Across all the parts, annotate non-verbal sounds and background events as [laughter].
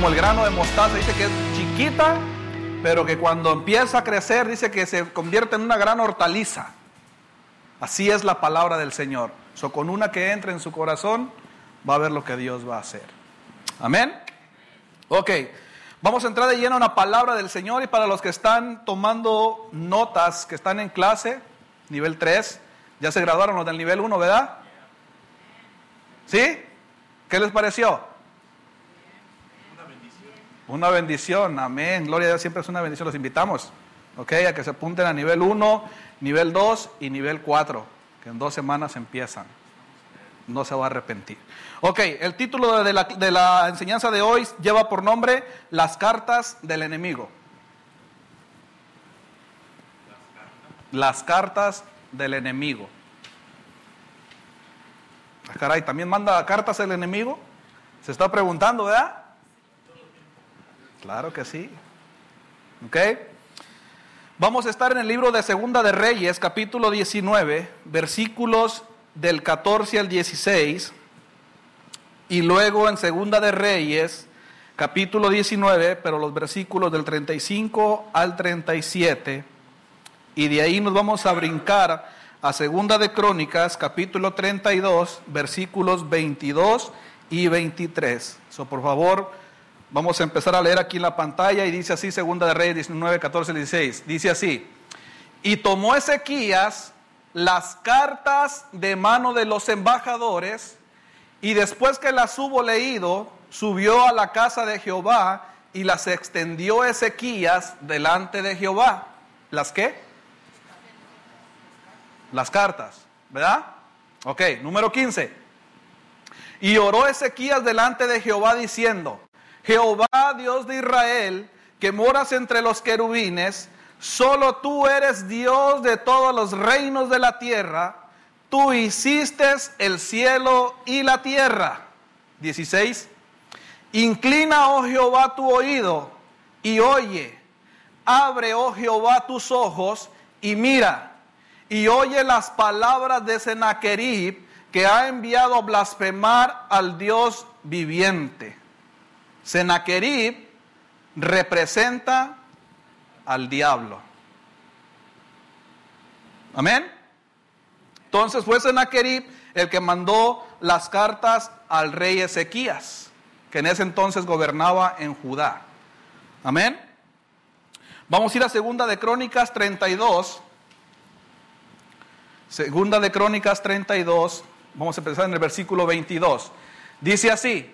Como el grano de mostaza, dice que es chiquita, pero que cuando empieza a crecer, dice que se convierte en una gran hortaliza. Así es la palabra del Señor. So, con una que entre en su corazón, va a ver lo que Dios va a hacer. Amén. Ok, vamos a entrar de lleno en la palabra del Señor y para los que están tomando notas, que están en clase, nivel 3, ya se graduaron los del nivel 1, ¿verdad? ¿Sí? ¿Qué les pareció? Una bendición. Amén. Gloria a Dios, siempre es una bendición. Los invitamos, ok, a que se apunten a nivel 1, nivel 2 y nivel 4, que en dos semanas empiezan. No se va a arrepentir. Ok, el título de la, de la enseñanza de hoy lleva por nombre Las cartas del enemigo. Las cartas del enemigo. Ah, caray, ¿también manda cartas el enemigo? Se está preguntando, ¿verdad? Claro que sí. ¿Ok? Vamos a estar en el libro de Segunda de Reyes, capítulo 19, versículos del 14 al 16. Y luego en Segunda de Reyes, capítulo 19, pero los versículos del 35 al 37. Y de ahí nos vamos a brincar a Segunda de Crónicas, capítulo 32, versículos 22 y 23. So, por favor, vamos a empezar a leer aquí en la pantalla y dice así, Segunda de Reyes 19, 14 y 16. Dice así, y tomó Ezequías las cartas de mano de los embajadores y después que las hubo leído, subió a la casa de Jehová y las extendió Ezequías delante de Jehová. ¿Las qué? Las cartas, ¿verdad? Ok, número 15. Y oró Ezequías delante de Jehová diciendo, Jehová Dios de Israel, que moras entre los querubines, solo tú eres Dios de todos los reinos de la tierra, tú hiciste el cielo y la tierra. 16. Inclina, oh Jehová, tu oído y oye. Abre, oh Jehová, tus ojos y mira y oye las palabras de Sennacherib que ha enviado a blasfemar al Dios viviente. Sennacherib representa al diablo. Amén. Entonces fue Sennacherib el que mandó las cartas al rey Ezequías, que en ese entonces gobernaba en Judá. Amén. Vamos a ir a segunda de Crónicas 32 Segunda de Crónicas 32, vamos a empezar en el versículo 22. Dice así,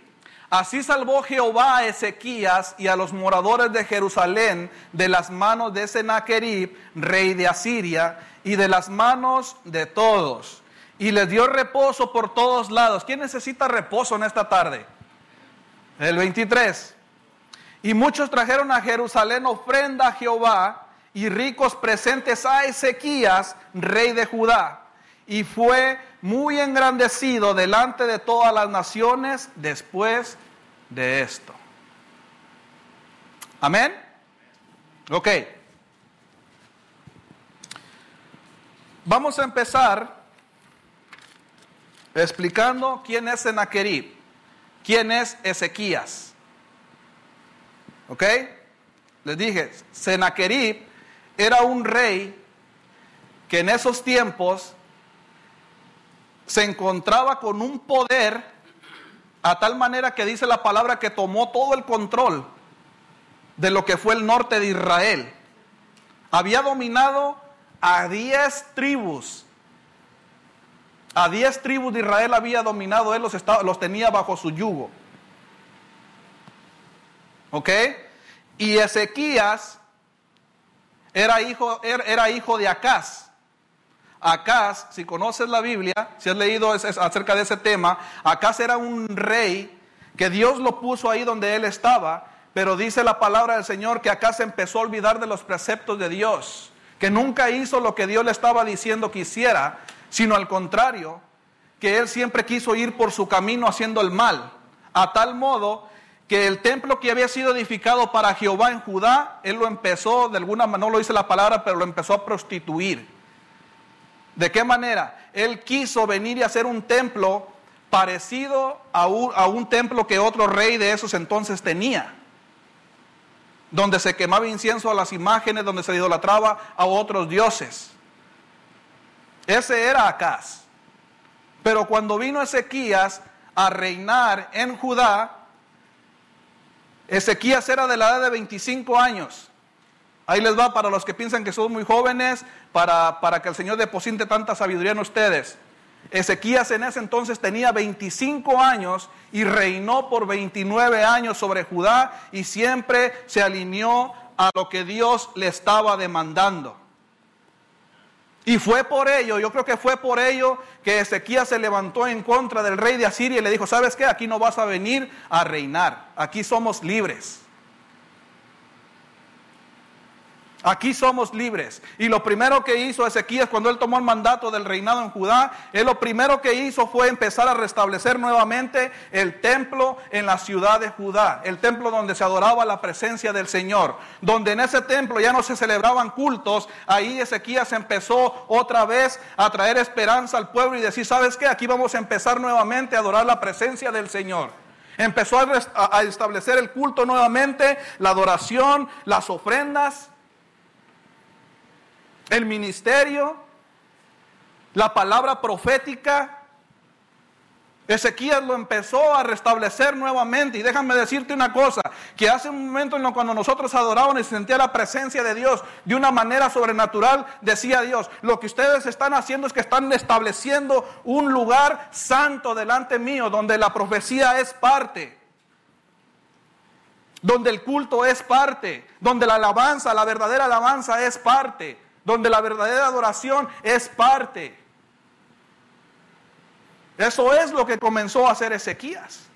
así salvó Jehová a Ezequías y a los moradores de Jerusalén de las manos de Sennacherib, rey de Asiria, y de las manos de todos. Y les dio reposo por todos lados. ¿Quién necesita reposo en esta tarde? El 23. Y muchos trajeron a Jerusalén ofrenda a Jehová y ricos presentes a Ezequías, rey de Judá, y fue muy engrandecido delante de todas las naciones después de esto. Amén. Ok. Vamos a empezar explicando quién es Sennacherib, quién es Ezequías. ¿Ok? Les dije, Sennacherib era un rey que en esos tiempos se encontraba con un poder a tal manera que dice la palabra que tomó todo el control de lo que fue el norte de Israel. Había dominado a diez tribus. A diez tribus de Israel había dominado, él los, los tenía bajo su yugo. ¿Ok? Y Ezequías era hijo, era hijo de Acaz. Acaz, si conoces la Biblia, si has leído acerca de ese tema, Acaz era un rey que Dios lo puso ahí donde él estaba, pero dice la palabra del Señor que Acaz empezó a olvidar de los preceptos de Dios, que nunca hizo lo que Dios le estaba diciendo que hiciera, sino al contrario, que él siempre quiso ir por su camino haciendo el mal, a tal modo que el templo que había sido edificado para Jehová en Judá, él lo empezó, de alguna manera, no lo dice la palabra, pero lo empezó a prostituir. ¿De qué manera? Él quiso venir y hacer un templo parecido a un, a un templo que otro rey de esos entonces tenía, donde se quemaba incienso a las imágenes, donde se idolatraba a otros dioses. Ese era Acaz. Pero cuando vino Ezequías a reinar en Judá, Ezequías era de la edad de 25 años. Ahí les va para los que piensan que son muy jóvenes, para, que el Señor deposite tanta sabiduría en ustedes. Ezequías en ese entonces tenía 25 años y reinó por 29 años sobre Judá y siempre se alineó a lo que Dios le estaba demandando. Y fue por ello, yo creo que fue por ello que Ezequías se levantó en contra del rey de Asiria y le dijo, ¿sabes qué? Aquí no vas a venir a reinar, aquí somos libres. Aquí somos libres. Y lo primero que hizo Ezequías cuando él tomó el mandato del reinado en Judá, él lo primero que hizo fue empezar a restablecer nuevamente el templo en la ciudad de Judá, el templo donde se adoraba la presencia del Señor, donde en ese templo ya no se celebraban cultos, ahí Ezequías empezó otra vez a traer esperanza al pueblo y decir, ¿sabes qué? Aquí vamos a empezar nuevamente a adorar la presencia del Señor. Empezó a, a establecer el culto nuevamente, la adoración, las ofrendas el ministerio, la palabra profética. Ezequías lo empezó a restablecer nuevamente. Y déjame decirte una cosa, que hace un momento en cuando nosotros adorábamos y sentía la presencia de Dios de una manera sobrenatural, decía Dios, lo que ustedes están haciendo es que están estableciendo un lugar santo delante mío, donde la profecía es parte, donde el culto es parte, donde la alabanza, la verdadera alabanza es parte donde la verdadera adoración es parte. Eso es lo que comenzó a hacer Ezequías.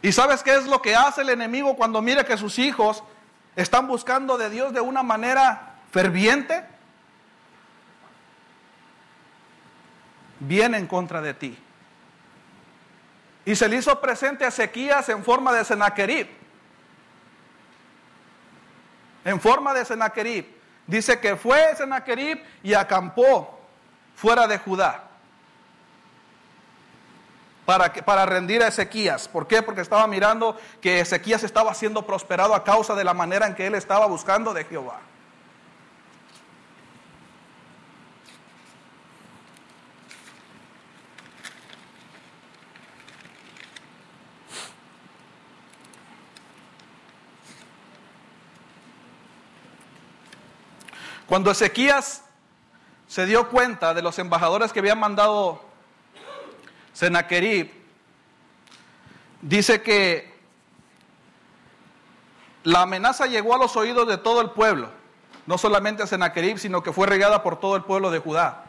¿Y sabes qué es lo que hace el enemigo cuando mira que sus hijos están buscando de Dios de una manera ferviente? Viene en contra de ti. Y se le hizo presente a Ezequías en forma de Senaquerib en forma de Senaquerib. Dice que fue Senaquerib y acampó fuera de Judá para, para rendir a Ezequías. ¿Por qué? Porque estaba mirando que Ezequías estaba siendo prosperado a causa de la manera en que él estaba buscando de Jehová. Cuando Ezequías se dio cuenta de los embajadores que habían mandado Senaquerib, dice que la amenaza llegó a los oídos de todo el pueblo, no solamente a Senaquerib, sino que fue regada por todo el pueblo de Judá.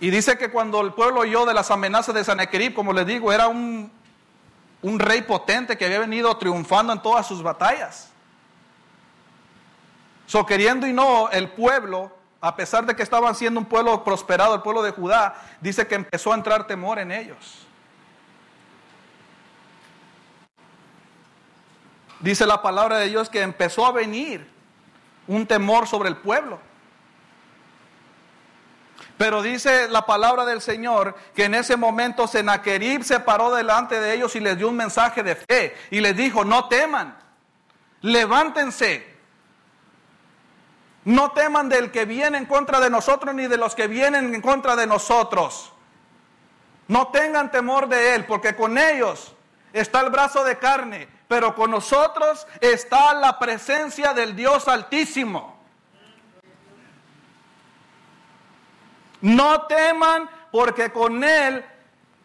Y dice que cuando el pueblo oyó de las amenazas de Senaquerib, como les digo, era un rey potente que había venido triunfando en todas sus batallas. So, queriendo y no, el pueblo, a pesar de que estaban siendo un pueblo prosperado, el pueblo de Judá, dice que empezó a entrar temor en ellos. Dice la palabra de Dios que empezó a venir un temor sobre el pueblo. Pero dice la palabra del Señor que en ese momento Senaquerib se paró delante de ellos y les dio un mensaje de fe y les dijo, no teman, levántense, no teman del que viene en contra de nosotros ni de los que vienen en contra de nosotros. No tengan temor de él, porque con ellos está el brazo de carne, pero con nosotros está la presencia del Dios Altísimo. No teman porque con él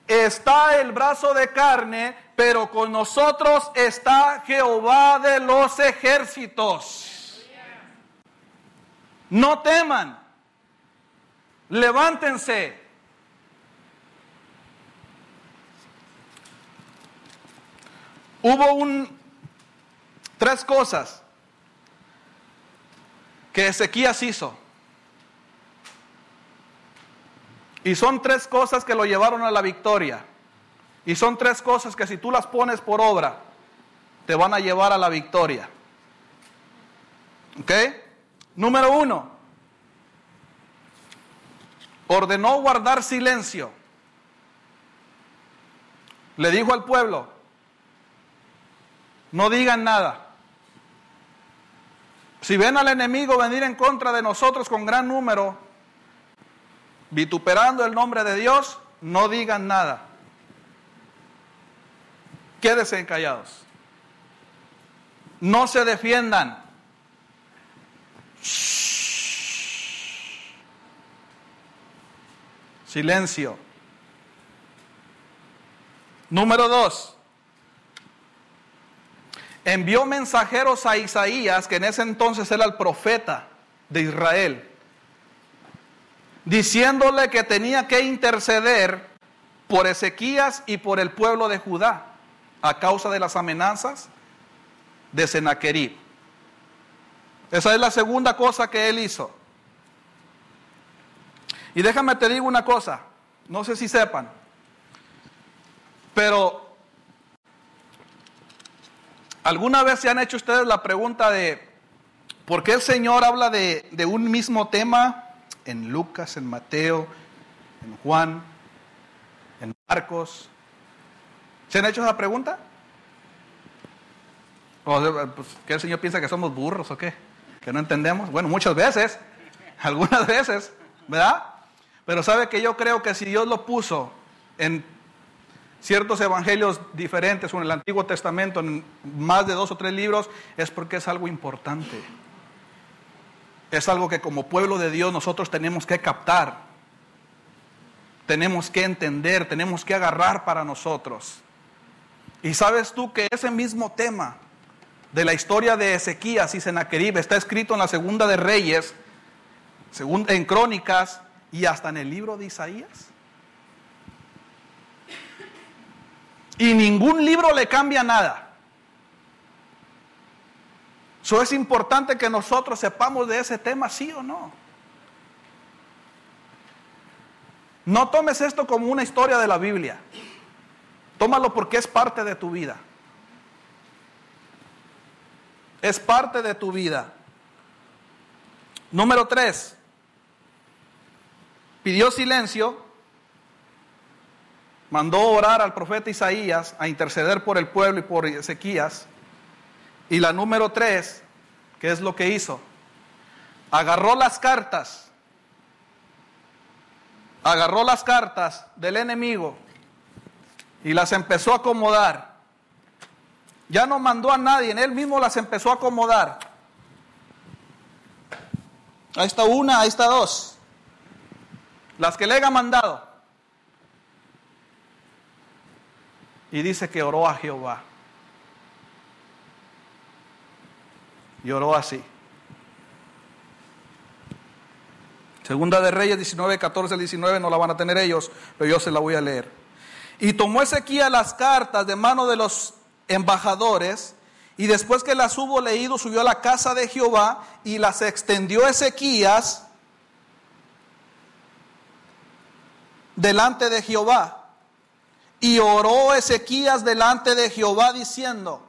está el brazo de carne, pero con nosotros está Jehová de los ejércitos. No teman. Levántense. Hubo un tres cosas que Ezequías hizo. Y son tres cosas que lo llevaron a la victoria. Y son tres cosas que si tú las pones por obra, te van a llevar a la victoria. ¿Ok? Número uno, ordenó guardar silencio. Le dijo al pueblo, no digan nada. Si ven al enemigo venir en contra de nosotros con gran número, vituperando el nombre de Dios, no digan nada. Quédense callados. No se defiendan. Silencio. Número dos. Envió mensajeros a Isaías, que en ese entonces era el profeta de Israel, diciéndole que tenía que interceder por Ezequías y por el pueblo de Judá a causa de las amenazas de Sennacherib. Esa es la segunda cosa que él hizo. Y déjame te digo una cosa, no sé si sepan, pero ¿alguna vez se han hecho ustedes la pregunta de por qué el Señor habla de, de un mismo tema en Lucas, en Mateo, en Juan, en Marcos? ¿Se han hecho esa pregunta? ¿O pues, que el Señor piensa que somos burros o qué? ¿Que no entendemos? Bueno, muchas veces, algunas veces, ¿verdad? Pero sabe que yo creo que si Dios lo puso en ciertos evangelios diferentes o en el Antiguo Testamento, en más de dos o tres libros, es porque es algo importante. Es algo que como pueblo de Dios nosotros tenemos que captar, tenemos que entender, tenemos que agarrar para nosotros. Y sabes tú que ese mismo tema de la historia de Ezequías y Sennacherib está escrito en la Segunda de Reyes, en Crónicas y hasta en el libro de Isaías. Y ningún libro le cambia nada. Eso es importante que nosotros sepamos de ese tema, sí o no. No tomes esto como una historia de la Biblia. Tómalo porque es parte de tu vida. Es parte de tu vida. Número tres, pidió silencio, mandó orar al profeta Isaías a interceder por el pueblo y por Ezequías. Y la número tres, ¿qué es lo que hizo? Agarró las cartas, agarró las cartas del enemigo y las empezó a acomodar. Ya no mandó a nadie, él mismo las empezó a acomodar. Ahí está una, ahí está dos. Las que le haya mandado. Y dice que oró a Jehová. Y oró así. Segunda de Reyes 19, 14 19 no la van a tener ellos, pero yo se la voy a leer. Y tomó Ezequiel las cartas de mano de los embajadores, y después que las hubo leído, subió a la casa de Jehová y las extendió Ezequías delante de Jehová. Y oró Ezequías delante de Jehová diciendo,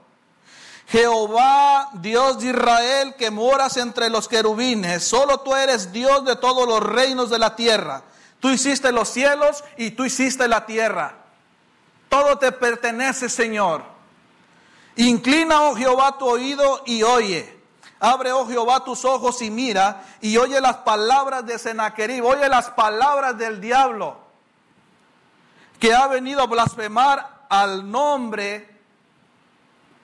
Jehová, Dios de Israel, que moras entre los querubines, solo tú eres Dios de todos los reinos de la tierra. Tú hiciste los cielos y tú hiciste la tierra. Todo te pertenece, Señor. Inclina, oh Jehová, tu oído y oye. Abre, oh Jehová, tus ojos y mira y oye las palabras de Sennacherib, oye las palabras del diablo que ha venido a blasfemar al nombre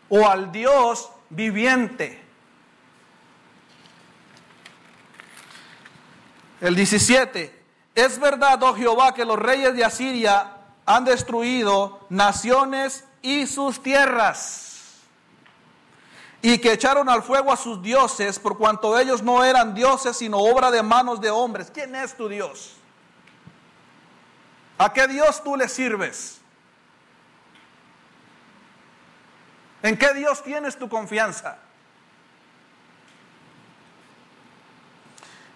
o al Dios viviente. El 17. Es verdad, oh Jehová, que los reyes de Asiria han destruido naciones y sus tierras, y que echaron al fuego a sus dioses, por cuanto ellos no eran dioses, sino obra de manos de hombres. ¿Quién es tu Dios? ¿A qué Dios tú le sirves? ¿En qué Dios tienes tu confianza?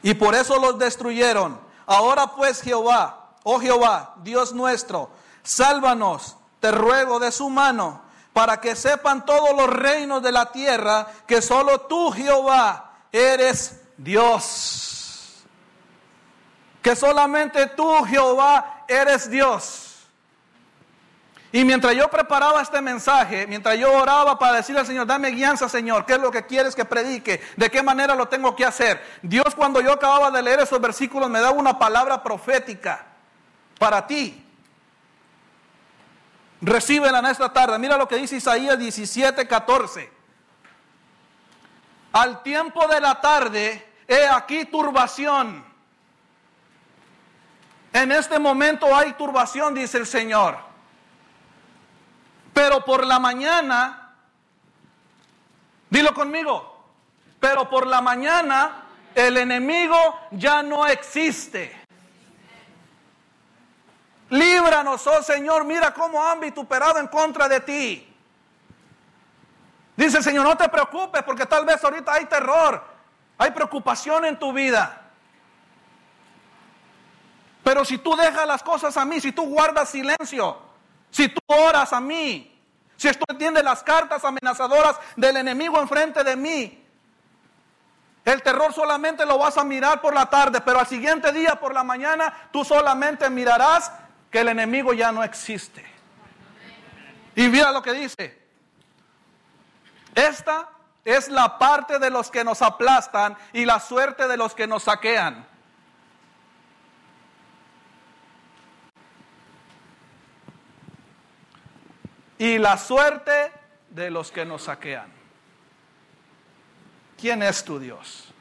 Y por eso los destruyeron. Ahora pues Jehová, oh Jehová, Dios nuestro, Sálvanos, te ruego, de su mano, para que sepan todos los reinos de la tierra que solo tú, Jehová, eres Dios. Que solamente tú, Jehová, eres Dios. Y mientras yo preparaba este mensaje, mientras yo oraba para decirle al Señor, dame guianza, Señor, ¿qué es lo que quieres que predique? ¿De qué manera lo tengo que hacer? Dios cuando yo acababa de leer esos versículos me daba una palabra profética para ti. Recíbela en esta tarde. Mira lo que dice Isaías 17, 14. Al tiempo de la tarde, he aquí turbación. En este momento hay turbación, dice el Señor. Pero por la mañana, dilo conmigo, pero por la mañana el enemigo ya no existe. Líbranos, oh Señor, mira cómo han vituperado en contra de ti. Dice el Señor, no te preocupes porque tal vez ahorita hay terror, hay preocupación en tu vida. Pero si tú dejas las cosas a mí, si tú guardas silencio, si tú oras a mí, si tú entiendes las cartas amenazadoras del enemigo enfrente de mí, el terror solamente lo vas a mirar por la tarde, pero al siguiente día por la mañana tú solamente mirarás que el enemigo ya no existe. Y mira lo que dice. Esta es la parte de los que nos aplastan y la suerte de los que nos saquean. y la suerte de los que nos saquean. ¿Quién es tu Dios?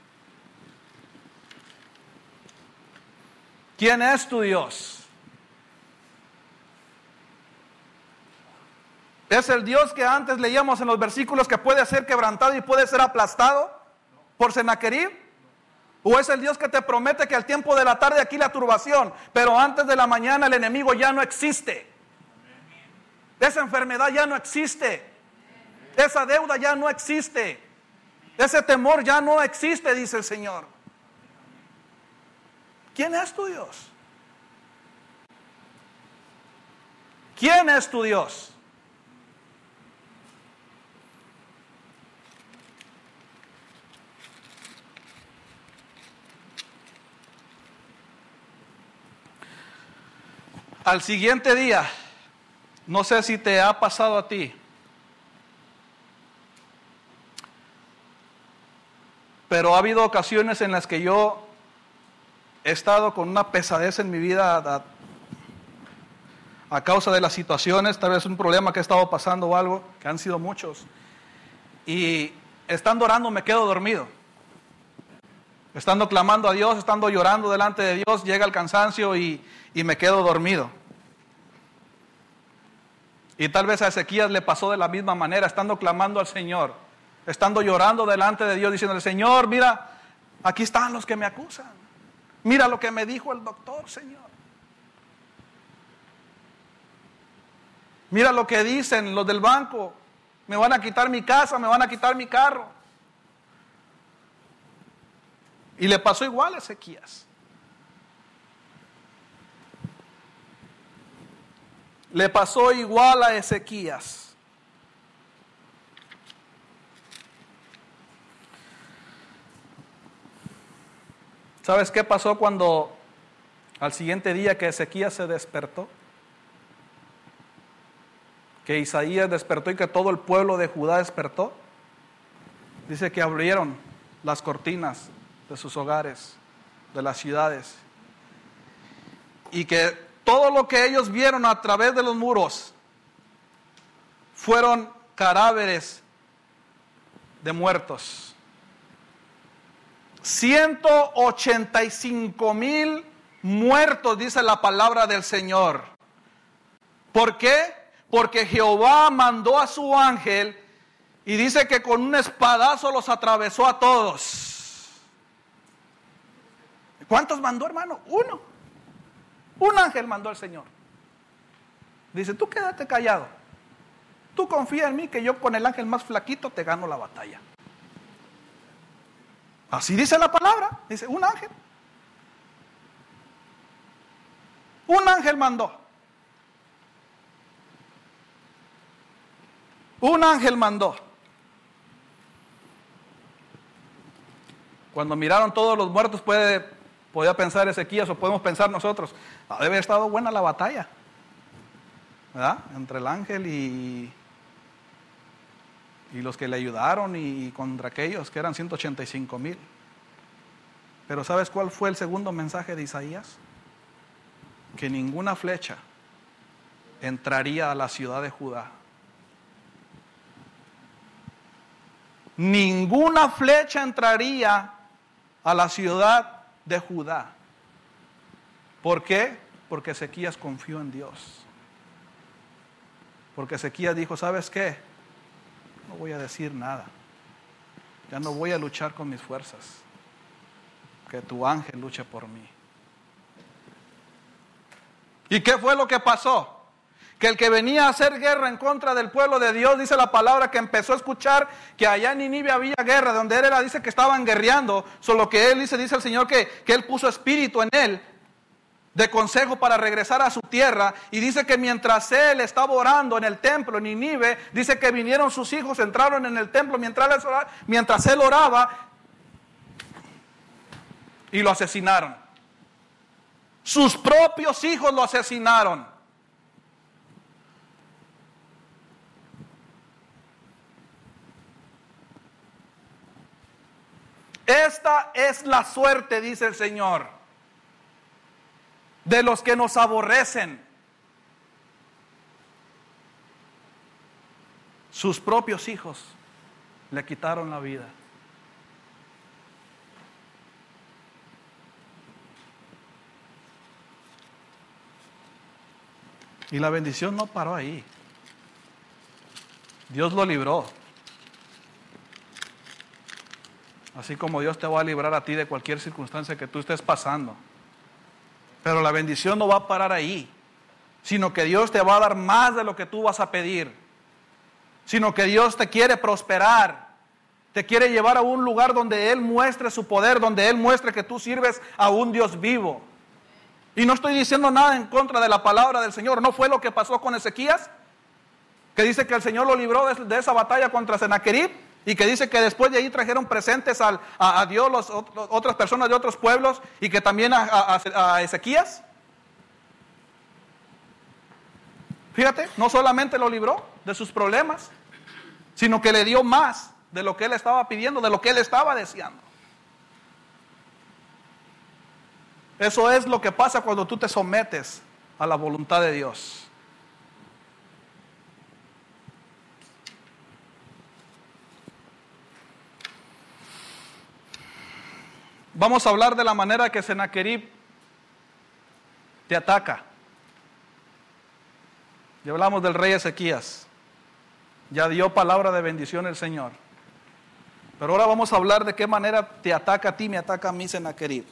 ¿Quién es tu Dios? ¿Es el Dios que antes leíamos en los versículos que puede ser quebrantado y puede ser aplastado por Senaquerib? ¿O es el Dios que te promete que al tiempo de la tarde aquí la turbación, pero antes de la mañana el enemigo ya no existe? Esa enfermedad ya no existe. Esa deuda ya no existe. Ese temor ya no existe, dice el Señor. ¿Quién es tu Dios? ¿Quién es tu Dios? Al siguiente día, no sé si te ha pasado a ti. Pero ha habido ocasiones en las que yo he estado con una pesadez en mi vida a, causa de las situaciones, tal vez un problema que he estado pasando o algo, que han sido muchos. Y estando orando me quedo dormido. Estando clamando a Dios, estando llorando delante de Dios, llega el cansancio y me quedo dormido. Y tal vez a Ezequías le pasó de la misma manera, estando clamando al Señor, estando llorando delante de Dios, diciéndole, Señor, mira, aquí están los que me acusan. Mira lo que me dijo el doctor, Señor. Mira lo que dicen los del banco. Me van a quitar mi casa, me van a quitar mi carro. Y le pasó igual a Ezequías. Le pasó igual a Ezequías. ¿Sabes qué pasó cuando al siguiente día que Ezequías se despertó? Que Isaías despertó y que todo el pueblo de Judá despertó. Dice que abrieron las cortinas de sus hogares, de las ciudades. Y que todo lo que ellos vieron a través de los muros fueron cadáveres de muertos. 185 mil muertos, dice la palabra del Señor. ¿Por qué? Porque Jehová mandó a su ángel y dice que con un espadazo los atravesó a todos. ¿Cuántos mandó, hermano? Uno. Un ángel mandó al Señor. Dice, tú quédate callado. Tú confía en mí que yo con el ángel más flaquito te gano la batalla. Así dice la palabra. Dice, un ángel. Un ángel mandó. Un ángel mandó. Cuando miraron todos los muertos, puede Podía pensar Ezequías o podemos pensar nosotros, ah, debe haber estado buena la batalla, ¿verdad? Entre el ángel y, y los que le ayudaron y contra aquellos que eran 185 mil. Pero ¿sabes cuál fue el segundo mensaje de Isaías? Que ninguna flecha entraría a la ciudad de Judá. Ninguna flecha entraría a la ciudad de Judá. ¿Por qué? Porque Ezequías confió en Dios. Porque Ezequías dijo, ¿sabes qué? No voy a decir nada. Ya no voy a luchar con mis fuerzas. Que tu ángel luche por mí. ¿Y qué fue lo que pasó? Que el que venía a hacer guerra en contra del pueblo de Dios, dice la palabra que empezó a escuchar que allá en Ninive había guerra, donde él era, dice que estaban guerreando, solo que él dice, dice el Señor que, que él puso espíritu en él de consejo para regresar a su tierra y dice que mientras él estaba orando en el templo en Ninive, dice que vinieron sus hijos, entraron en el templo mientras, mientras él oraba y lo asesinaron. Sus propios hijos lo asesinaron. Esta es la suerte, dice el Señor, de los que nos aborrecen. Sus propios hijos le quitaron la vida. Y la bendición no paró ahí. Dios lo libró. Así como Dios te va a librar a ti de cualquier circunstancia que tú estés pasando. Pero la bendición no va a parar ahí, sino que Dios te va a dar más de lo que tú vas a pedir. Sino que Dios te quiere prosperar, te quiere llevar a un lugar donde Él muestre su poder, donde Él muestre que tú sirves a un Dios vivo. Y no estoy diciendo nada en contra de la palabra del Señor. ¿No fue lo que pasó con Ezequías? Que dice que el Señor lo libró de, esa batalla contra Senaquerib. Y que dice que después de ahí trajeron presentes a, Dios los, otras personas de otros pueblos y que también a, Ezequías. Fíjate, no solamente lo libró de sus problemas, sino que le dio más de lo que él estaba pidiendo, de lo que él estaba deseando. Eso es lo que pasa cuando tú te sometes a la voluntad de Dios. Vamos a hablar de la manera que Senaquerib te ataca. Ya hablamos del rey Ezequías. Ya dio palabra de bendición el Señor. Pero ahora vamos a hablar de qué manera te ataca a ti, me ataca a mí Senaquerib.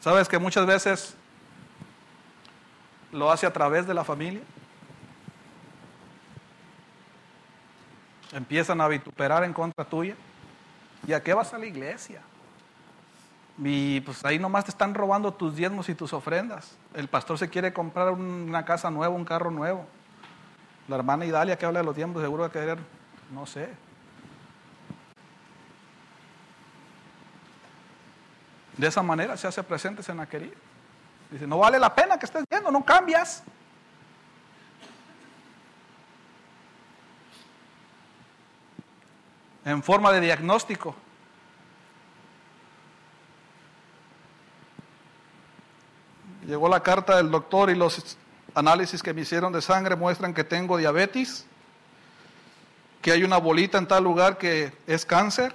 ¿Sabes que muchas veces lo hace a través de la familia? Empiezan a vituperar en contra tuya. ¿Y a qué vas a la iglesia? Y pues ahí nomás te están robando tus diezmos y tus ofrendas. El pastor se quiere comprar una casa nueva, un carro nuevo. La hermana Idalia que habla de los diezmos seguro va a querer, no sé. De esa manera se hace presente Senaquerí. Dice, no vale la pena que estés viendo, no cambias. En forma de diagnóstico. Llegó la carta del doctor y los análisis que me hicieron de sangre muestran que tengo diabetes, que hay una bolita en tal lugar que es cáncer.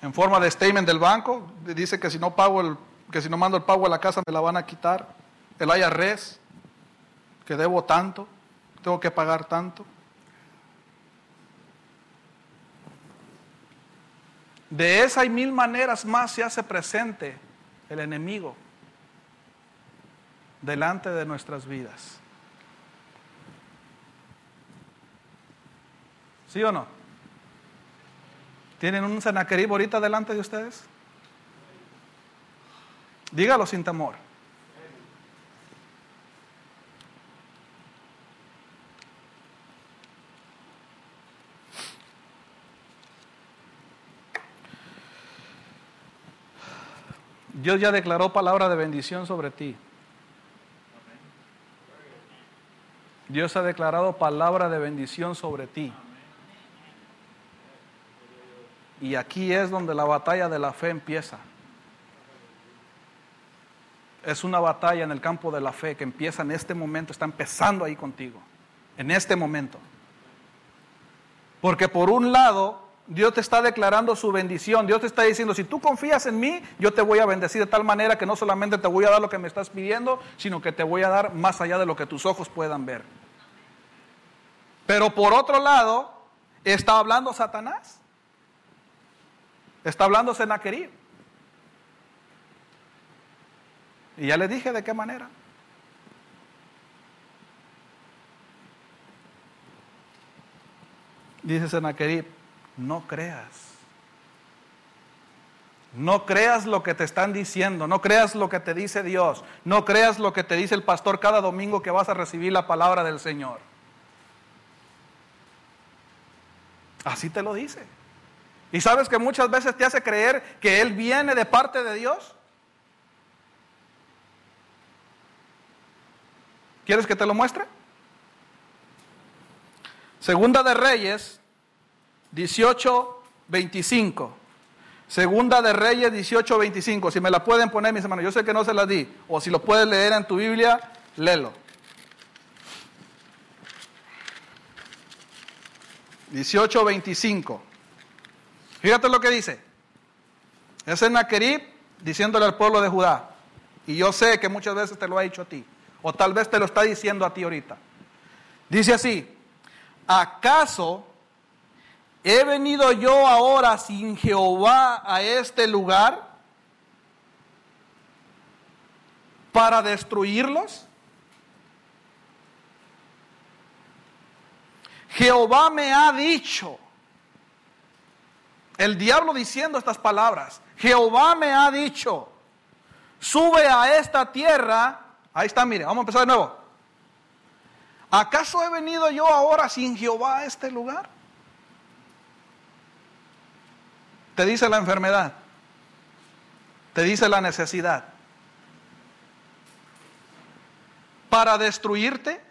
En forma de statement del banco, dice que si no pago el que si no mando el pago a la casa me la van a quitar. El IRS, que debo tanto, tengo que pagar tanto. De esa y mil maneras más se hace presente el enemigo delante de nuestras vidas. ¿Sí o no? ¿Tienen un Senaquerib ahorita delante de ustedes? Dígalo sin temor. Dios ya declaró palabra de bendición sobre ti. Dios ha declarado palabra de bendición sobre ti. Y aquí es donde la batalla de la fe empieza. Es una batalla en el campo de la fe que empieza en este momento, está empezando ahí contigo, en este momento. Porque por un lado, Dios te está declarando su bendición, Dios te está diciendo, si tú confías en mí, yo te voy a bendecir de tal manera que no solamente te voy a dar lo que me estás pidiendo, sino que te voy a dar más allá de lo que tus ojos puedan ver. Pero por otro lado, está hablando Satanás. Está hablando Senaquerib. Y ya le dije de qué manera. Dice Senaquerib, no creas. No creas lo que te están diciendo, no creas lo que te dice Dios, no creas lo que te dice el pastor cada domingo que vas a recibir la palabra del Señor. Así te lo dice. Y sabes que muchas veces te hace creer que Él viene de parte de Dios. ¿Quieres que te lo muestre? Segunda de Reyes 18, 25. Segunda de Reyes 18, 25. Si me la pueden poner, mis hermanos, yo sé que no se la di. O si lo puedes leer en tu Biblia, léelo. 18, 25. Fíjate lo que dice. Es Naquerib diciéndole al pueblo de Judá. Y yo sé que muchas veces te lo ha dicho a ti. O tal vez te lo está diciendo a ti ahorita. Dice así. ¿Acaso he venido yo ahora sin Jehová a este lugar para destruirlos? Jehová me ha dicho, el diablo diciendo estas palabras, Jehová me ha dicho, sube a esta tierra, ahí está, mire, vamos a empezar de nuevo. ¿Acaso he venido yo ahora sin Jehová a este lugar? Te dice la enfermedad, te dice la necesidad. ¿Para destruirte?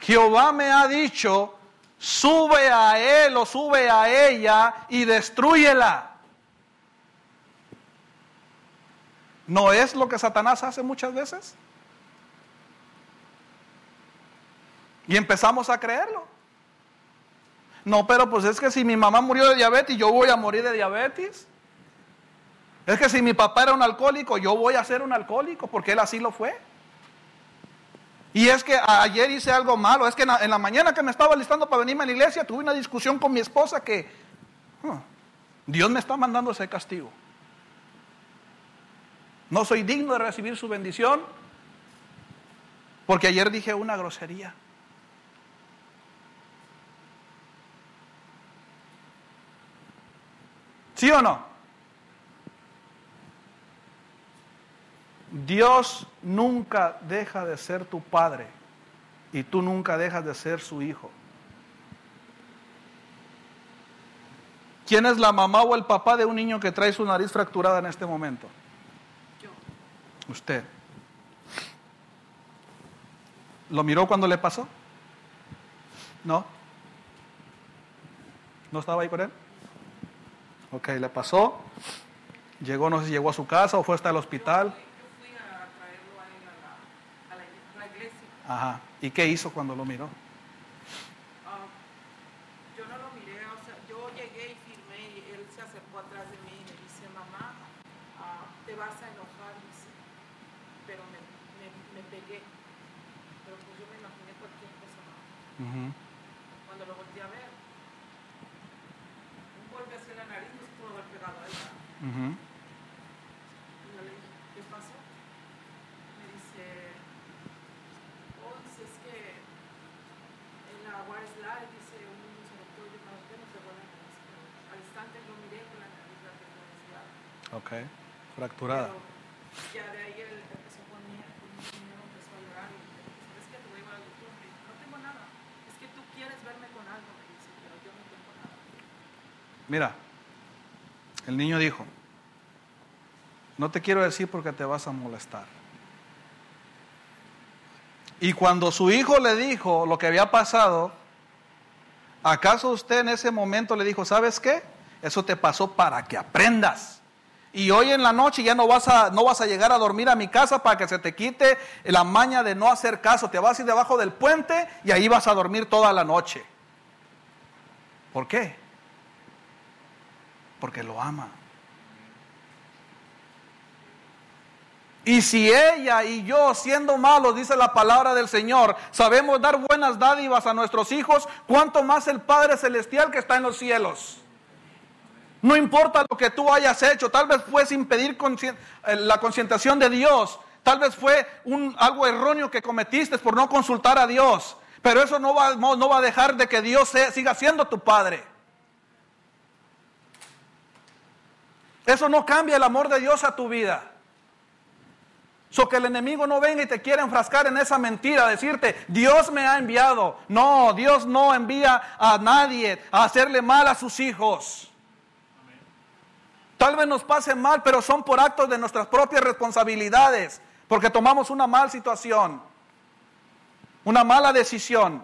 Jehová me ha dicho, sube a él o sube a ella y destruyela. ¿No es lo que Satanás hace muchas veces? Y empezamos a creerlo. No, pero pues es que si mi mamá murió de diabetes, yo voy a morir de diabetes. Es que si mi papá era un alcohólico, yo voy a ser un alcohólico, porque él así lo fue. Y es que ayer hice algo malo, es que en la, mañana que me estaba listando para venirme a la iglesia, tuve una discusión con mi esposa que Dios me está mandando ese castigo. No soy digno de recibir su bendición porque ayer dije una grosería. ¿Sí o no? Dios nunca deja de ser tu padre y tú nunca dejas de ser su hijo. ¿Quién es la mamá o el papá de un niño que trae su nariz fracturada en este momento? Usted. ¿Lo miró cuando le pasó? ¿No? ¿No estaba ahí con él? Ok, le pasó. Llegó, no sé si llegó a su casa o fue hasta el hospital. Ajá. ¿Y qué hizo cuando lo miró? Ah, yo no lo miré, o sea, yo llegué y firmé y él se acercó atrás de mí y me dice, mamá, uh, te vas a enojar, dice, pero me, me, me, pegué. Pero pues yo me imaginé cualquier cosa más. Uh -huh. Cuando lo volteé a ver, un golpe hacia la nariz nos pudo haber pegado a ella. Uh -huh. Ok, fracturada. ya de ahí él empezó conmigo, empezó a llorar y es que te voy a llevar al doctor. No tengo nada. Es que tú quieres verme con algo, me dice, pero yo no tengo nada. Mira, el niño dijo, No te quiero decir porque te vas a molestar. Y cuando su hijo le dijo lo que había pasado, ¿acaso usted en ese momento le dijo, ¿sabes qué? Eso te pasó para que aprendas. Y hoy en la noche ya no vas a no vas a llegar a dormir a mi casa para que se te quite la maña de no hacer caso. Te vas a ir debajo del puente y ahí vas a dormir toda la noche. ¿Por qué? Porque lo ama. Y si ella y yo, siendo malos, dice la palabra del Señor, sabemos dar buenas dádivas a nuestros hijos, ¿cuánto más el Padre Celestial que está en los cielos? No importa lo que tú hayas hecho, tal vez fue sin pedir eh, la concentración de Dios, tal vez fue un, algo erróneo que cometiste por no consultar a Dios, pero eso no va, no, va a dejar de que Dios siga siendo tu Padre. Eso no cambia el amor de Dios a tu vida. So que el enemigo no venga y te quiera enfrascar en esa mentira, decirte, Dios me ha enviado. No, Dios no envía a nadie a hacerle mal a sus hijos. Tal vez nos pase mal, pero son por actos de nuestras propias responsabilidades, porque tomamos una mala situación, una mala decisión.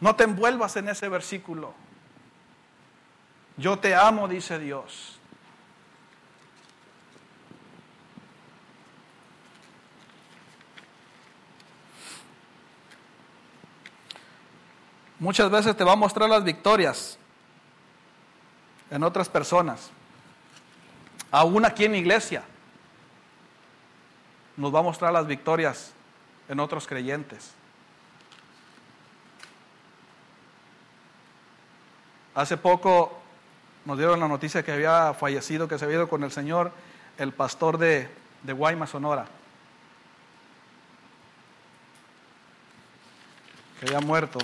No te envuelvas en ese versículo. Yo te amo, dice Dios. Muchas veces te va a mostrar las victorias en otras personas. Aún aquí en la iglesia nos va a mostrar las victorias en otros creyentes. Hace poco nos dieron la noticia que había fallecido, que se había ido con el Señor, el pastor de, de Guaymas, Sonora. Que había muerto.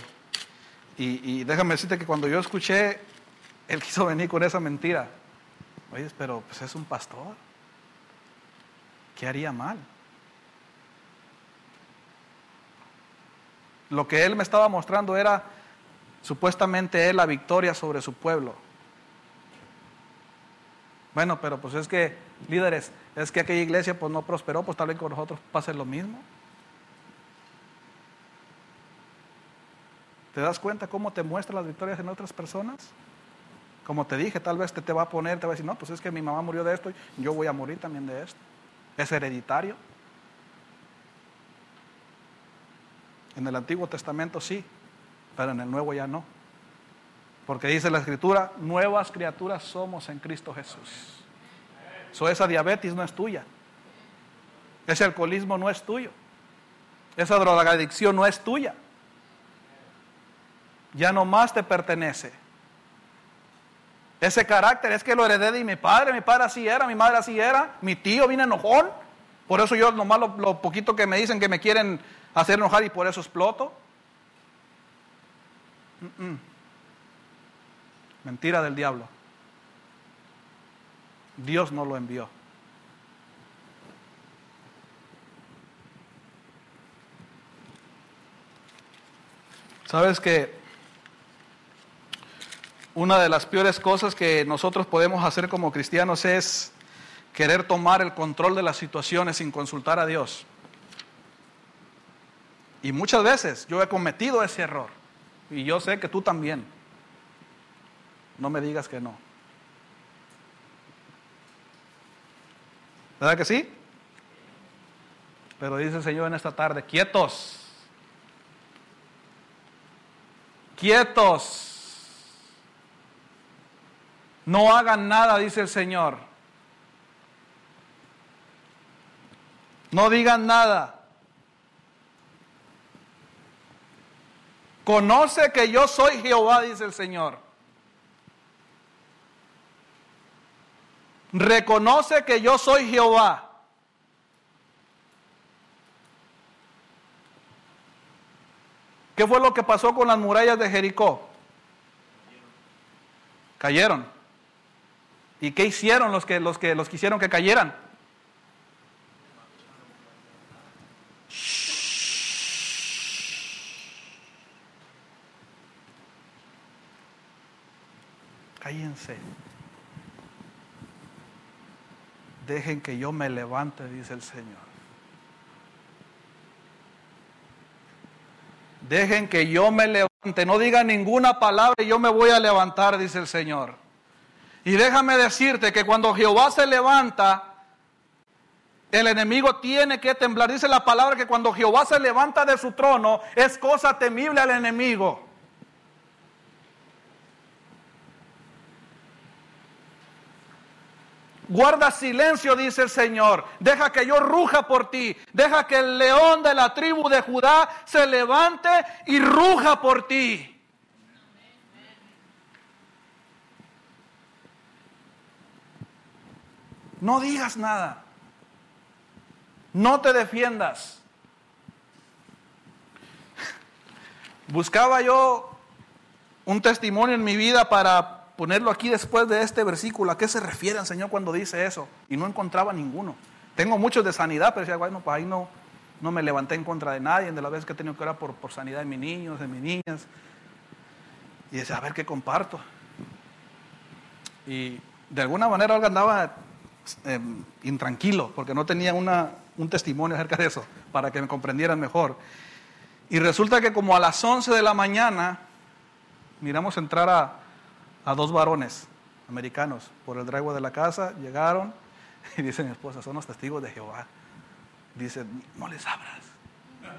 Y, déjame decirte que cuando yo escuché, él quiso venir con esa mentira. Oye, pero pues es un pastor. ¿Qué haría mal? Lo que él me estaba mostrando era supuestamente él la victoria sobre su pueblo. Bueno, pero pues es que, líderes, es que aquella iglesia pues no prosperó, pues tal vez con nosotros pase lo mismo. ¿Te das cuenta cómo te muestra las victorias en otras personas? Como te dije, tal vez te, te va a poner, te va a decir, no, pues es que mi mamá murió de esto, yo voy a morir también de esto. Es hereditario. En el Antiguo Testamento sí, pero en el Nuevo ya no. Porque dice la Escritura, nuevas criaturas somos en Cristo Jesús. So, esa diabetes no es tuya. Ese alcoholismo no es tuyo. Esa drogadicción no es tuya ya no más te pertenece. Ese carácter es que lo heredé de mi padre, mi padre así era, mi madre así era, mi tío viene enojón, por eso yo nomás lo, poquito que me dicen que me quieren hacer enojar y por eso exploto. Mentira del diablo. Dios no lo envió. ¿Sabes que una de las peores cosas que nosotros podemos hacer como cristianos es querer tomar el control de las situaciones sin consultar a Dios. Y muchas veces yo he cometido ese error. Y yo sé que tú también. No me digas que no. ¿Verdad que sí? Pero dice el Señor en esta tarde, quietos. Quietos no hagan nada, dice el Señor. No digan nada. Conoce que yo soy Jehová, dice el Señor. Reconoce que yo soy Jehová. ¿Qué fue lo que pasó con las murallas de Jericó? Cayeron. ¿Y qué hicieron los que, los que los quisieron que cayeran? Cállense. Dejen que yo me levante, dice el Señor. Dejen que yo me levante, no digan ninguna palabra y yo me voy a levantar, dice el Señor. Y déjame decirte que cuando Jehová se levanta, el enemigo tiene que temblar. Dice la palabra que cuando Jehová se levanta de su trono, es cosa temible al enemigo. Guarda silencio, dice el Señor. Deja que yo ruja por ti. Deja que el león de la tribu de Judá se levante y ruja por ti. No digas nada. No te defiendas. [laughs] Buscaba yo un testimonio en mi vida para ponerlo aquí después de este versículo. ¿A qué se refiere el Señor cuando dice eso? Y no encontraba ninguno. Tengo muchos de sanidad, pero decía, bueno, pues ahí no, no me levanté en contra de nadie, de las veces que he tenido que orar por, por sanidad de mis niños, de mis niñas. Y decía, a ver qué comparto. Y de alguna manera algo andaba em, intranquilo, porque no tenía una, un testimonio acerca de eso, para que me comprendieran mejor. Y resulta que como a las 11 de la mañana, miramos entrar a, a dos varones americanos por el dragón de la casa, llegaron [laughs] y dice mi esposa, son los testigos de Jehová. Dice, no les abras.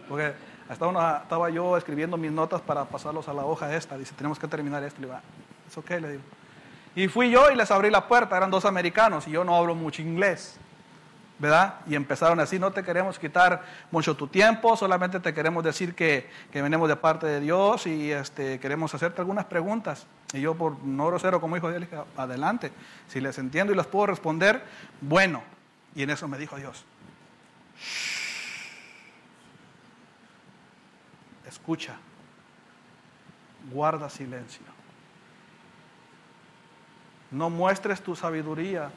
Porque estaba, estaba yo escribiendo mis notas para pasarlos a la hoja esta. Dice, tenemos que terminar esto. Le digo, ah, es ok, le digo. Y fui yo y les abrí la puerta, eran dos americanos y yo no hablo mucho inglés. ¿Verdad? Y empezaron así, no te queremos quitar mucho tu tiempo, solamente te queremos decir que, que venimos de parte de Dios y este, queremos hacerte algunas preguntas. Y yo por no grosero como hijo de Dios, dije, adelante, si les entiendo y les puedo responder, bueno. Y en eso me dijo Dios, escucha, guarda silencio. No muestres tu sabiduría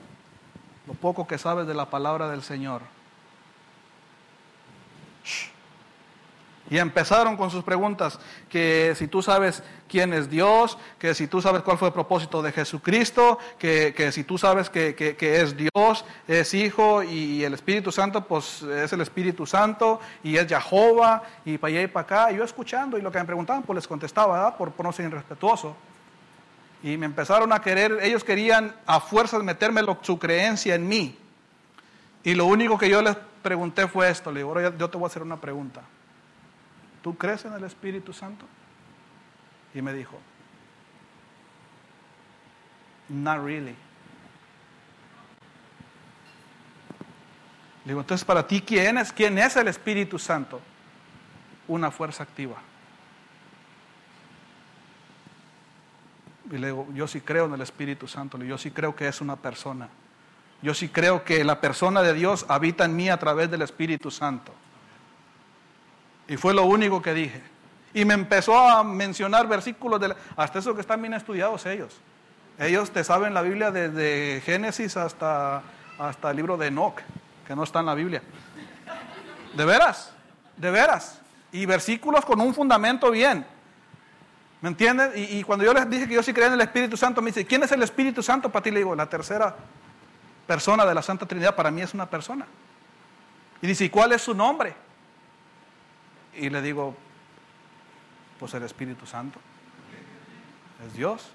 lo poco que sabes de la palabra del Señor. Y empezaron con sus preguntas, que si tú sabes quién es Dios, que si tú sabes cuál fue el propósito de Jesucristo, que, si tú sabes que, es Dios, es Hijo y el Espíritu Santo, pues es el Espíritu Santo y es Jehová y para allá y para acá. Y yo escuchando y lo que me preguntaban, pues les contestaba, por, por no ser irrespetuoso. Y me empezaron a querer, ellos querían a fuerzas meterme su creencia en mí. Y lo único que yo les pregunté fue esto, le digo, yo te voy a hacer una pregunta. ¿Tú crees en el Espíritu Santo? Y me dijo, not really. Le digo, entonces para ti, ¿quién es? ¿Quién es el Espíritu Santo? Una fuerza activa. Y le digo, yo sí creo en el Espíritu Santo, yo sí creo que es una persona. Yo sí creo que la persona de Dios habita en mí a través del Espíritu Santo. Y fue lo único que dije. Y me empezó a mencionar versículos, de hasta eso que están bien estudiados ellos. Ellos te saben la Biblia desde Génesis hasta, hasta el libro de Enoch, que no está en la Biblia. De veras, de veras. Y versículos con un fundamento bien. ¿Me entiendes? Y, cuando yo les dije que yo sí creía en el Espíritu Santo, me dice, ¿quién es el Espíritu Santo para ti? Le digo, la tercera persona de la Santa Trinidad para mí es una persona. Y dice, ¿y cuál es su nombre? Y le digo, pues el Espíritu Santo. Es Dios.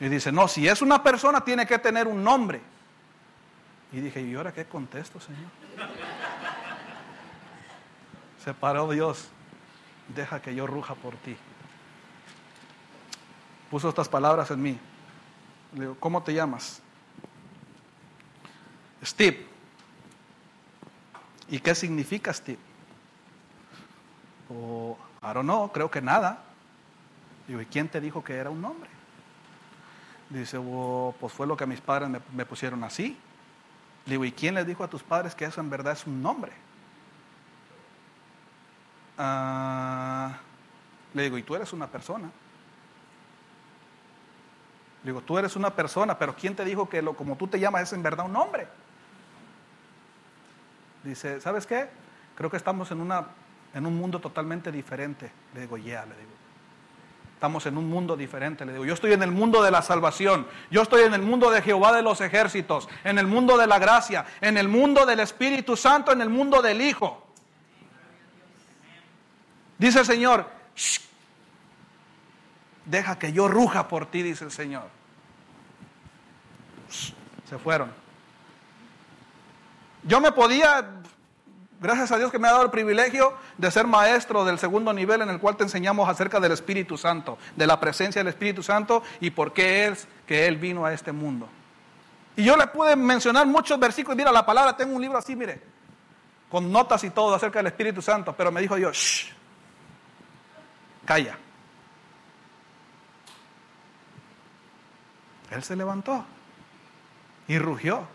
Y dice, no, si es una persona tiene que tener un nombre. Y dije, ¿y ahora qué contesto, Señor? Se paró Dios, deja que yo ruja por ti puso estas palabras en mí. Le digo, ¿cómo te llamas? Steve. ¿Y qué significa Steve? O, I don't know, creo que nada. Digo, ¿y quién te dijo que era un nombre? Dice, oh, pues fue lo que mis padres me, pusieron así. digo, ¿y quién les dijo a tus padres que eso en verdad es un nombre? Ah, le digo, ¿y tú eres una persona? Digo, tú eres una persona, pero ¿quién te dijo que lo como tú te llamas es en verdad un nombre? Dice, ¿sabes qué? Creo que estamos en, una, en un mundo totalmente diferente. Le digo, ya, le digo. Estamos en un mundo diferente, le digo. Yo estoy en el mundo de la salvación. Yo estoy en el mundo de Jehová de los ejércitos, en el mundo de la gracia, en el mundo del Espíritu Santo, en el mundo del Hijo. Dice el Señor, deja que yo ruja por ti, dice el Señor. Se fueron. Yo me podía Gracias a Dios que me ha dado el privilegio de ser maestro del segundo nivel en el cual te enseñamos acerca del Espíritu Santo, de la presencia del Espíritu Santo y por qué es que Él vino a este mundo. Y yo le pude mencionar muchos versículos, mira la palabra, tengo un libro así, mire, con notas y todo acerca del Espíritu Santo, pero me dijo Dios, Shh, calla. Él se levantó y rugió.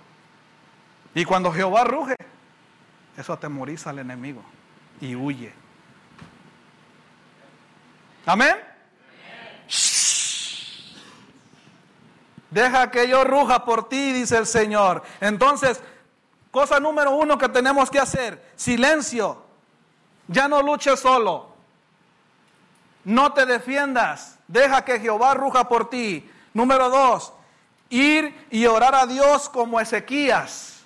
Y cuando Jehová ruge, eso atemoriza al enemigo y huye. Amén. Deja que yo ruja por ti, dice el Señor. Entonces, cosa número uno que tenemos que hacer, silencio. Ya no luches solo. No te defiendas. Deja que Jehová ruja por ti. Número dos, ir y orar a Dios como Ezequías.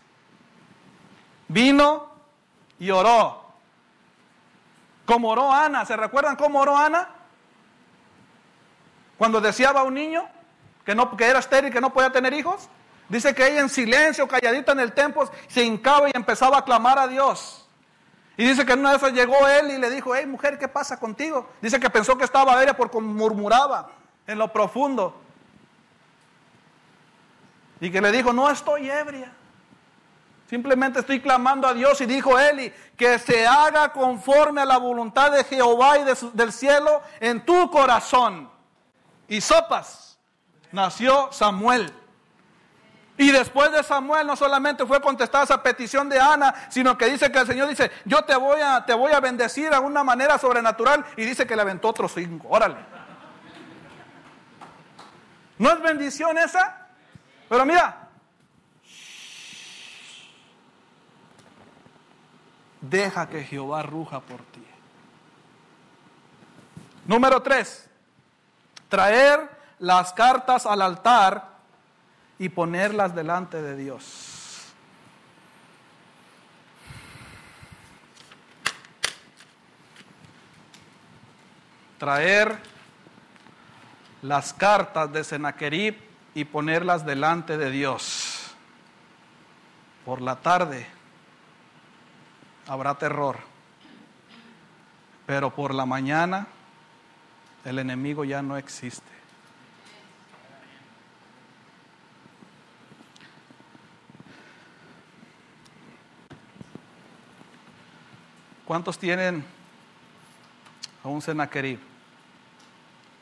Vino y oró. Como oró Ana. ¿Se recuerdan cómo oró Ana? Cuando deseaba a un niño que, no, que era estéril, que no podía tener hijos. Dice que ella en silencio, calladita en el templo, se hincaba y empezaba a clamar a Dios. Y dice que en una de esas llegó él y le dijo, hey mujer, ¿qué pasa contigo? Dice que pensó que estaba ebria porque murmuraba en lo profundo. Y que le dijo, no estoy ebria. Simplemente estoy clamando a Dios y dijo Eli, que se haga conforme a la voluntad de Jehová y del cielo en tu corazón. Y sopas, nació Samuel. Y después de Samuel no solamente fue contestada esa petición de Ana, sino que dice que el Señor dice, yo te voy a, te voy a bendecir de una manera sobrenatural. Y dice que le aventó otros cinco. Órale. ¿No es bendición esa? Pero mira, deja que Jehová ruja por ti. Número tres, traer las cartas al altar y ponerlas delante de Dios. Traer las cartas de Sennacherib y ponerlas delante de Dios. Por la tarde habrá terror. Pero por la mañana el enemigo ya no existe. ¿Cuántos tienen a un Senaquerib?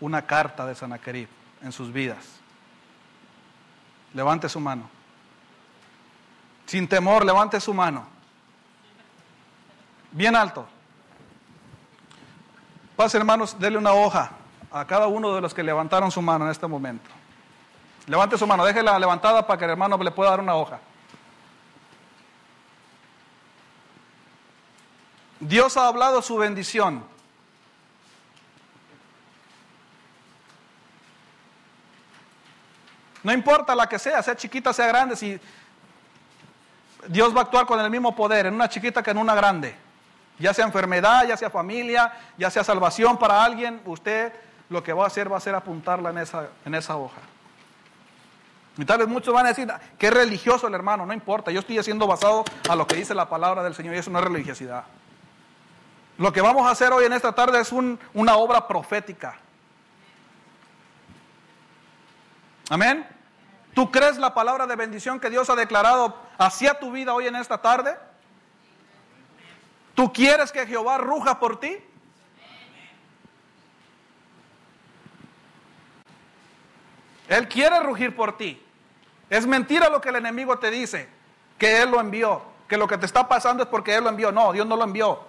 Una carta de Senaquerib en sus vidas. Levante su mano. Sin temor, levante su mano. Bien alto. Pase, hermanos, dele una hoja a cada uno de los que levantaron su mano en este momento. Levante su mano, déjela levantada para que el hermano le pueda dar una hoja. Dios ha hablado su bendición. No importa la que sea, sea chiquita, sea grande, si Dios va a actuar con el mismo poder en una chiquita que en una grande. Ya sea enfermedad, ya sea familia, ya sea salvación para alguien, usted lo que va a hacer va a ser apuntarla en esa, en esa hoja. Y tal vez muchos van a decir, que religioso el hermano, no importa, yo estoy haciendo basado a lo que dice la palabra del Señor y eso no es religiosidad. Lo que vamos a hacer hoy en esta tarde es una obra profética. Amén. ¿Tú crees la palabra de bendición que Dios ha declarado hacia tu vida hoy en esta tarde? ¿Tú quieres que Jehová ruja por ti? Él quiere rugir por ti. Es mentira lo que el enemigo te dice, que Él lo envió, que lo que te está pasando es porque Él lo envió. No, Dios no lo envió.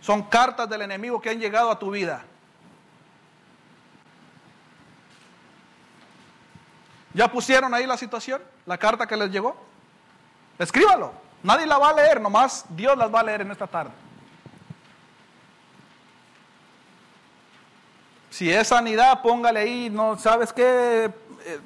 Son cartas del enemigo que han llegado a tu vida. ¿Ya pusieron ahí la situación? ¿La carta que les llegó? Escríbalo. Nadie la va a leer, nomás Dios las va a leer en esta tarde. Si es sanidad, póngale ahí, no, ¿sabes qué? Eh,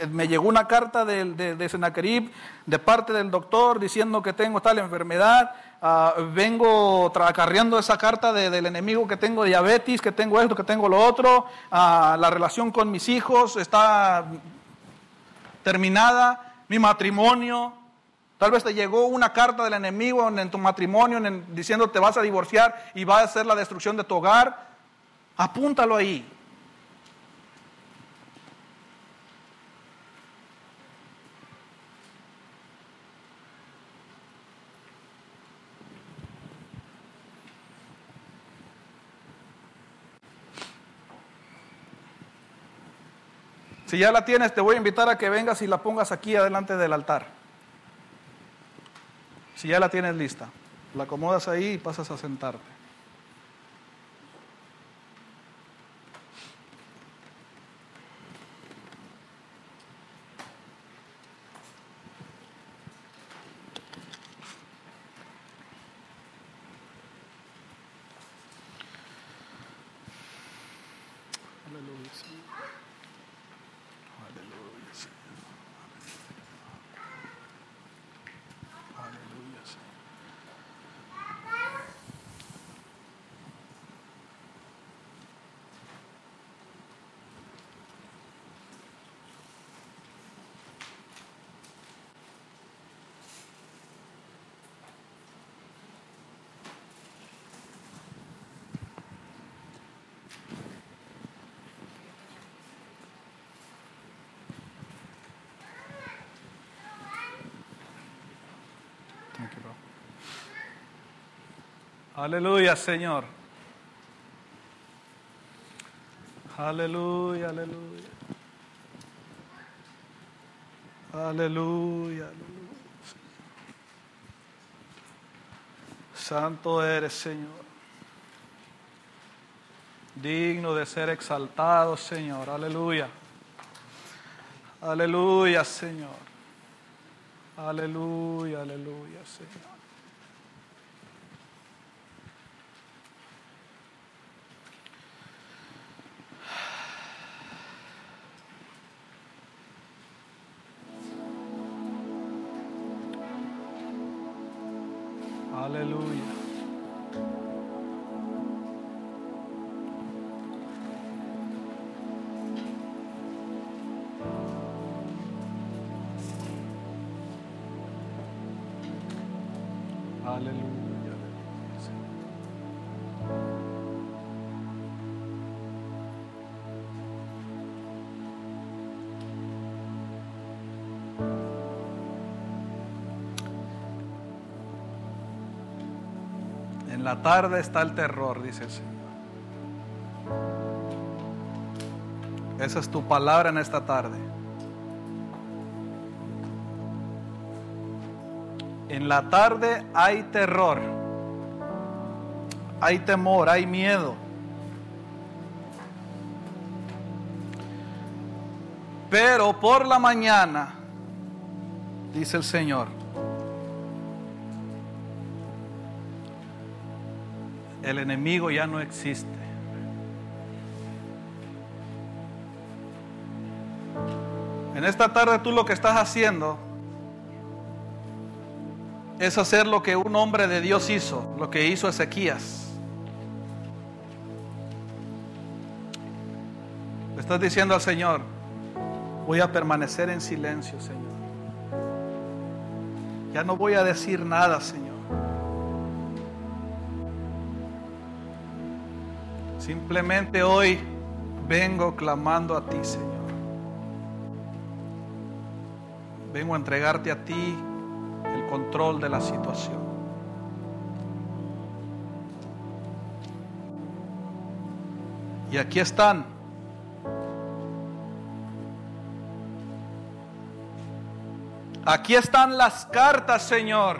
eh, me llegó una carta de, de, de Sennacherib de parte del doctor diciendo que tengo tal enfermedad. ah, vengo acarreando esa carta de- del enemigo que tengo diabetes, que tengo esto, que tengo lo otro. ah, la relación con mis hijos está terminada. Mi matrimonio. Tal vez te llegó una carta del enemigo en, tu matrimonio en- diciendo te vas a divorciar y va a ser la destrucción de tu hogar. Apúntalo ahí. Si ya la tienes, te voy a invitar a que vengas y la pongas aquí adelante del altar. Si ya la tienes lista, la acomodas ahí y pasas a sentarte. Aleluya, Señor. Aleluya, Señor. Aleluya, Señor. Thank you, bro. Aleluya, Señor. Aleluya, aleluya. Aleluya, aleluya. Santo eres, Señor. Digno de ser exaltado, Señor. Aleluya. Aleluya, Señor. Aleluya, aleluya, Señor. Aleluya. En la tarde está el terror, dice el Señor. Esa es tu palabra en esta tarde. En la tarde hay terror, hay temor, hay miedo. Pero por la mañana, dice el Señor, el enemigo ya no existe. En esta tarde tú lo que estás haciendo es hacer lo que un hombre de Dios hizo, lo que hizo Ezequías. Le estás diciendo al Señor, voy a permanecer en silencio, Señor. Ya no voy a decir nada, Señor. Simplemente hoy vengo clamando a ti, Señor. Vengo a entregarte a ti control de la situación. Y aquí están. Aquí están las cartas, Señor.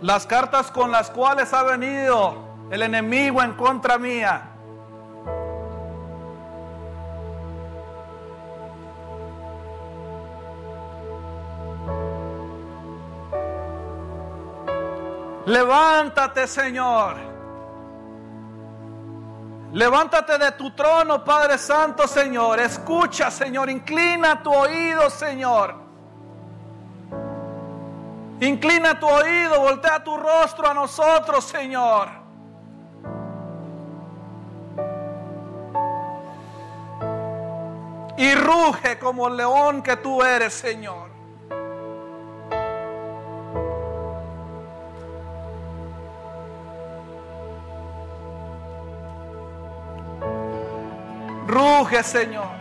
Las cartas con las cuales ha venido el enemigo en contra mía. Levántate, Señor. Levántate de tu trono, Padre Santo, Señor. Escucha, Señor. Inclina tu oído, Señor. Inclina tu oído, voltea tu rostro a nosotros, Señor. Y ruge como el león que tú eres, Señor. Ruge, Señor.